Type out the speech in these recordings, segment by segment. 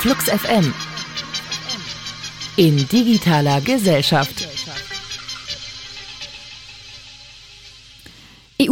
Flux FM in digitaler Gesellschaft.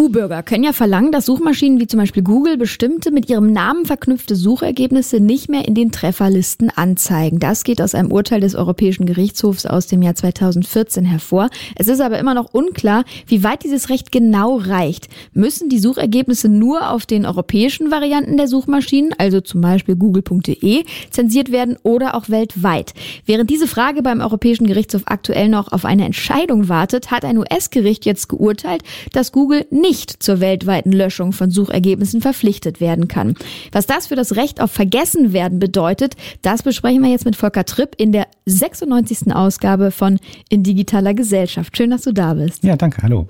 EU-Bürger können ja verlangen, dass Suchmaschinen wie zum Beispiel Google bestimmte mit ihrem Namen verknüpfte Suchergebnisse nicht mehr in den Trefferlisten anzeigen. Das geht aus einem Urteil des Europäischen Gerichtshofs aus dem Jahr 2014 hervor. Es ist aber immer noch unklar, wie weit dieses Recht genau reicht. Müssen die Suchergebnisse nur auf den europäischen Varianten der Suchmaschinen, also zum Beispiel google.de, zensiert werden oder auch weltweit? Während diese Frage beim Europäischen Gerichtshof aktuell noch auf eine Entscheidung wartet, hat ein US-Gericht jetzt geurteilt, dass Google nicht zur weltweiten Löschung von Suchergebnissen verpflichtet werden kann. Was das für das Recht auf Vergessenwerden bedeutet, das besprechen wir jetzt mit Volker Tripp in der 96. Ausgabe von In digitaler Gesellschaft. Schön, dass du da bist. Ja, danke. Hallo.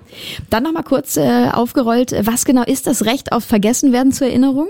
Dann nochmal kurz äh, aufgerollt, was genau ist das Recht auf Vergessenwerden zur Erinnerung?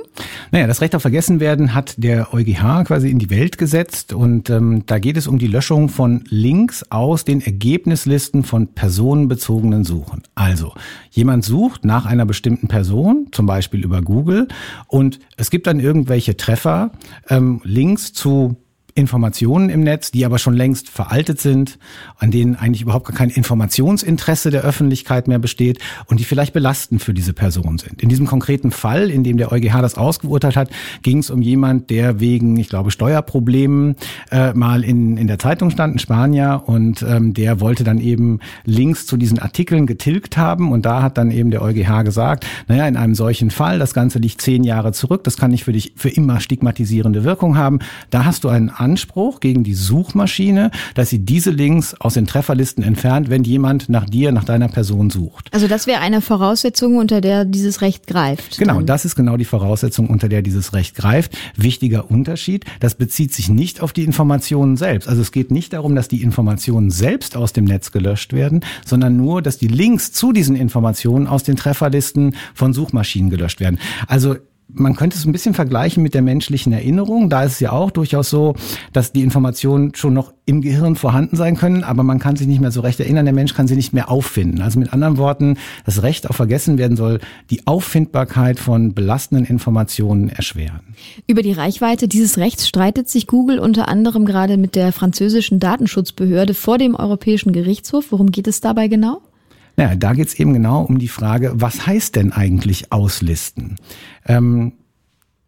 Naja, das Recht auf Vergessenwerden hat der EuGH quasi in die Welt gesetzt und ähm, da geht es um die Löschung von Links aus den Ergebnislisten von personenbezogenen Suchen. Also, jemand sucht nach einer bestimmten Person, zum Beispiel über Google, und es gibt dann irgendwelche Treffer, ähm, Links zu Informationen im Netz, die aber schon längst veraltet sind, an denen eigentlich überhaupt gar kein Informationsinteresse der Öffentlichkeit mehr besteht und die vielleicht belastend für diese Person sind. In diesem konkreten Fall, in dem der EuGH das ausgeurteilt hat, ging es um jemand, der wegen, ich glaube, Steuerproblemen äh, mal in, in der Zeitung stand, ein Spanier, und ähm, der wollte dann eben Links zu diesen Artikeln getilgt haben und da hat dann eben der EuGH gesagt, naja, in einem solchen Fall, das Ganze liegt zehn Jahre zurück, das kann nicht für dich für immer stigmatisierende Wirkung haben, da hast du einen Anspruch gegen die Suchmaschine, dass sie diese Links aus den Trefferlisten entfernt, wenn jemand nach dir, nach deiner Person sucht. Also das wäre eine Voraussetzung, unter der dieses Recht greift. Genau, das ist genau die Voraussetzung, unter der dieses Recht greift. Wichtiger Unterschied, das bezieht sich nicht auf die Informationen selbst. Also es geht nicht darum, dass die Informationen selbst aus dem Netz gelöscht werden, sondern nur, dass die Links zu diesen Informationen aus den Trefferlisten von Suchmaschinen gelöscht werden. Also man könnte es ein bisschen vergleichen mit der menschlichen Erinnerung. Da ist es ja auch durchaus so, dass die Informationen schon noch im Gehirn vorhanden sein können, aber man kann sich nicht mehr so recht erinnern. Der Mensch kann sie nicht mehr auffinden. Also mit anderen Worten, das Recht auf vergessen werden soll die Auffindbarkeit von belastenden Informationen erschweren. Über die Reichweite dieses Rechts streitet sich Google unter anderem gerade mit der französischen Datenschutzbehörde vor dem Europäischen Gerichtshof. Worum geht es dabei genau? Naja, da geht's eben genau um die Frage, was heißt denn eigentlich auslisten? Ähm,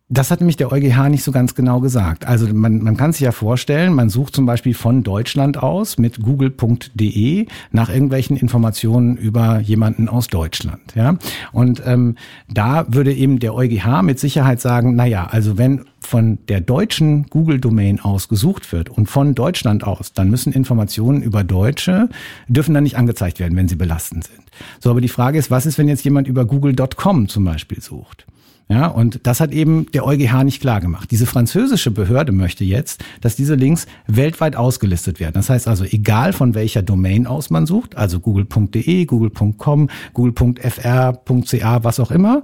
das hat nämlich der EuGH nicht so ganz genau gesagt. Also man, man kann sich ja vorstellen, man sucht zum Beispiel von Deutschland aus mit google.de nach irgendwelchen Informationen über jemanden aus Deutschland. Ja? Und ähm, da würde eben der EuGH mit Sicherheit sagen, na ja, also wenn von der deutschen Google-Domain aus gesucht wird und von Deutschland aus, dann müssen Informationen über Deutsche, dürfen dann nicht angezeigt werden, wenn sie belastend sind. So, aber die Frage ist, was ist, wenn jetzt jemand über google.com zum Beispiel sucht? Ja, und das hat eben der EuGH nicht klar gemacht. Diese französische Behörde möchte jetzt, dass diese Links weltweit ausgelistet werden. Das heißt also, egal von welcher Domain aus man sucht, also google.de, google.com, google.fr.ca, was auch immer,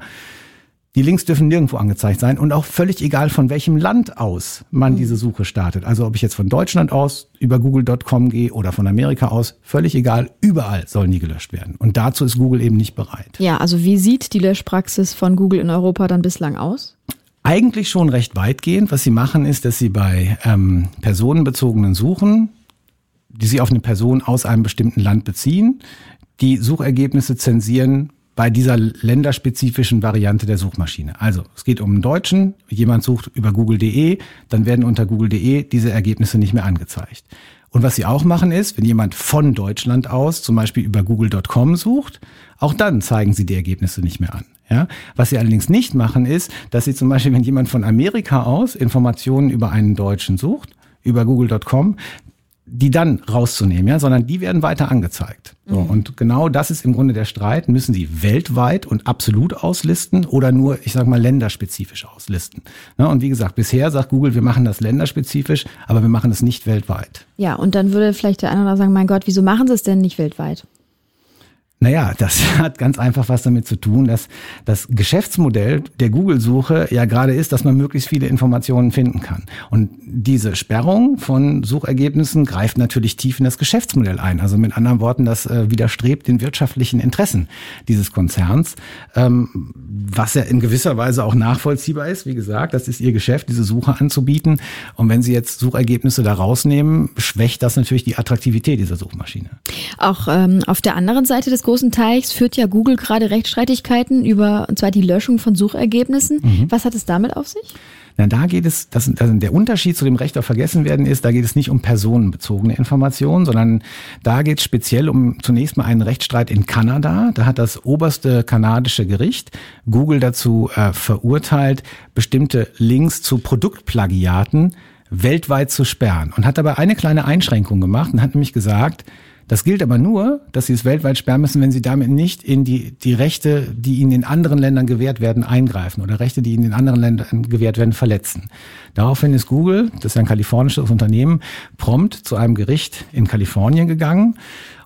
die Links dürfen nirgendwo angezeigt sein und auch völlig egal, von welchem Land aus man mhm. diese Suche startet. Also ob ich jetzt von Deutschland aus über google.com gehe oder von Amerika aus, völlig egal, überall sollen die gelöscht werden. Und dazu ist Google eben nicht bereit. Ja, also wie sieht die Löschpraxis von Google in Europa dann bislang aus? Eigentlich schon recht weitgehend. Was sie machen, ist, dass sie bei ähm, personenbezogenen Suchen, die sie auf eine Person aus einem bestimmten Land beziehen, die Suchergebnisse zensieren bei dieser länderspezifischen Variante der Suchmaschine. Also es geht um einen Deutschen, jemand sucht über google.de, dann werden unter google.de diese Ergebnisse nicht mehr angezeigt. Und was sie auch machen ist, wenn jemand von Deutschland aus zum Beispiel über google.com sucht, auch dann zeigen sie die Ergebnisse nicht mehr an. Ja? Was sie allerdings nicht machen ist, dass sie zum Beispiel, wenn jemand von Amerika aus Informationen über einen Deutschen sucht, über google.com, die dann rauszunehmen, ja, sondern die werden weiter angezeigt. So, mhm. Und genau das ist im Grunde der Streit. Müssen sie weltweit und absolut auslisten oder nur, ich sage mal, länderspezifisch auslisten? Ja, und wie gesagt, bisher sagt Google, wir machen das länderspezifisch, aber wir machen es nicht weltweit. Ja, und dann würde vielleicht der eine oder andere sagen, mein Gott, wieso machen sie es denn nicht weltweit? Naja, das hat ganz einfach was damit zu tun, dass das Geschäftsmodell der Google-Suche ja gerade ist, dass man möglichst viele Informationen finden kann. Und diese Sperrung von Suchergebnissen greift natürlich tief in das Geschäftsmodell ein. Also mit anderen Worten, das äh, widerstrebt den wirtschaftlichen Interessen dieses Konzerns, ähm, was ja in gewisser Weise auch nachvollziehbar ist. Wie gesagt, das ist ihr Geschäft, diese Suche anzubieten. Und wenn Sie jetzt Suchergebnisse da rausnehmen, schwächt das natürlich die Attraktivität dieser Suchmaschine. Auch ähm, auf der anderen Seite des großen Teichs führt ja Google gerade Rechtsstreitigkeiten über, und zwar die Löschung von Suchergebnissen. Mhm. Was hat es damit auf sich? Na, da geht es, das, das, der Unterschied zu dem Recht auf Vergessenwerden ist, da geht es nicht um personenbezogene Informationen, sondern da geht es speziell um zunächst mal einen Rechtsstreit in Kanada. Da hat das oberste kanadische Gericht Google dazu äh, verurteilt, bestimmte Links zu Produktplagiaten weltweit zu sperren und hat dabei eine kleine Einschränkung gemacht und hat nämlich gesagt, das gilt aber nur, dass sie es weltweit sperren müssen, wenn sie damit nicht in die, die Rechte, die ihnen in anderen Ländern gewährt werden, eingreifen oder Rechte, die ihnen in anderen Ländern gewährt werden, verletzen. Daraufhin ist Google, das ist ein kalifornisches Unternehmen, prompt zu einem Gericht in Kalifornien gegangen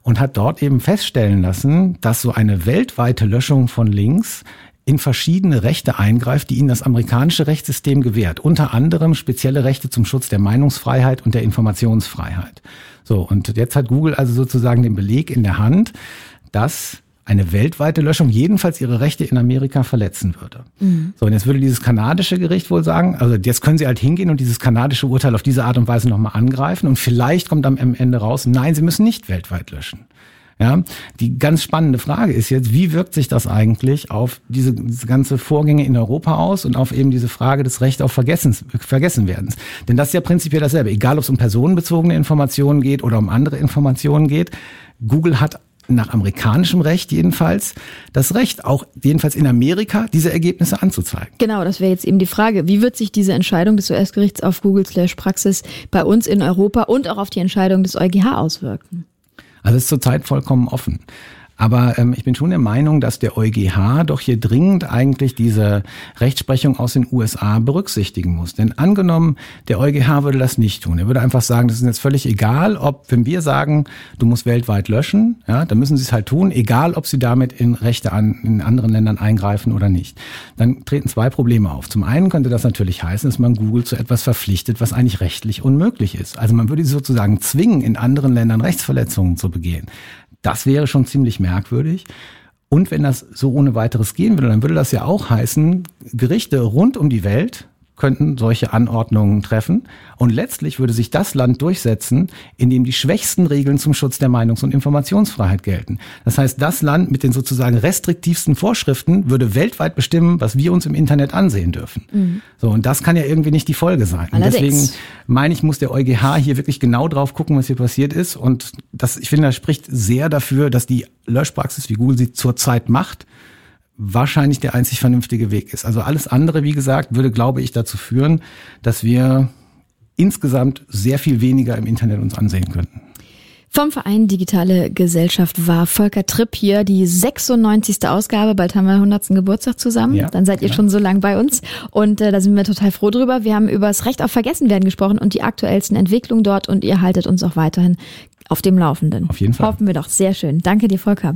und hat dort eben feststellen lassen, dass so eine weltweite Löschung von Links in verschiedene Rechte eingreift, die ihnen das amerikanische Rechtssystem gewährt. Unter anderem spezielle Rechte zum Schutz der Meinungsfreiheit und der Informationsfreiheit. So, und jetzt hat Google also sozusagen den Beleg in der Hand, dass eine weltweite Löschung jedenfalls ihre Rechte in Amerika verletzen würde. Mhm. So, und jetzt würde dieses kanadische Gericht wohl sagen, also jetzt können sie halt hingehen und dieses kanadische Urteil auf diese Art und Weise nochmal angreifen und vielleicht kommt am Ende raus, nein, sie müssen nicht weltweit löschen. Ja, die ganz spannende Frage ist jetzt, wie wirkt sich das eigentlich auf diese, diese ganze Vorgänge in Europa aus und auf eben diese Frage des Recht auf Vergessens, Vergessenwerdens? Denn das ist ja prinzipiell dasselbe, egal ob es um personenbezogene Informationen geht oder um andere Informationen geht. Google hat nach amerikanischem Recht jedenfalls das Recht, auch jedenfalls in Amerika diese Ergebnisse anzuzeigen. Genau, das wäre jetzt eben die Frage. Wie wird sich diese Entscheidung des US-Gerichts auf Google Slash Praxis bei uns in Europa und auch auf die Entscheidung des EuGH auswirken? Also ist zurzeit vollkommen offen. Aber ähm, ich bin schon der Meinung, dass der EuGH doch hier dringend eigentlich diese Rechtsprechung aus den USA berücksichtigen muss. Denn angenommen, der EuGH würde das nicht tun. Er würde einfach sagen, das ist jetzt völlig egal, ob, wenn wir sagen, du musst weltweit löschen, ja, dann müssen sie es halt tun, egal ob sie damit in Rechte an, in anderen Ländern eingreifen oder nicht. Dann treten zwei Probleme auf. Zum einen könnte das natürlich heißen, dass man Google zu etwas verpflichtet, was eigentlich rechtlich unmöglich ist. Also man würde sie sozusagen zwingen, in anderen Ländern Rechtsverletzungen zu begehen. Das wäre schon ziemlich merkwürdig. Und wenn das so ohne weiteres gehen würde, dann würde das ja auch heißen, Gerichte rund um die Welt könnten solche Anordnungen treffen. Und letztlich würde sich das Land durchsetzen, in dem die schwächsten Regeln zum Schutz der Meinungs- und Informationsfreiheit gelten. Das heißt, das Land mit den sozusagen restriktivsten Vorschriften würde weltweit bestimmen, was wir uns im Internet ansehen dürfen. Mhm. So, und das kann ja irgendwie nicht die Folge sein. Und deswegen meine ich, muss der EuGH hier wirklich genau drauf gucken, was hier passiert ist. Und das, ich finde, das spricht sehr dafür, dass die Löschpraxis, wie Google sie zurzeit macht, wahrscheinlich der einzig vernünftige Weg ist. Also alles andere, wie gesagt, würde, glaube ich, dazu führen, dass wir insgesamt sehr viel weniger im Internet uns ansehen könnten. Vom Verein Digitale Gesellschaft war Volker Tripp hier, die 96. Ausgabe. Bald haben wir 100. Geburtstag zusammen. Ja, Dann seid ihr genau. schon so lang bei uns. Und äh, da sind wir total froh drüber. Wir haben über das Recht auf Vergessenwerden gesprochen und die aktuellsten Entwicklungen dort. Und ihr haltet uns auch weiterhin auf dem Laufenden. Auf jeden Fall. Hoffen wir doch. Sehr schön. Danke dir, Volker.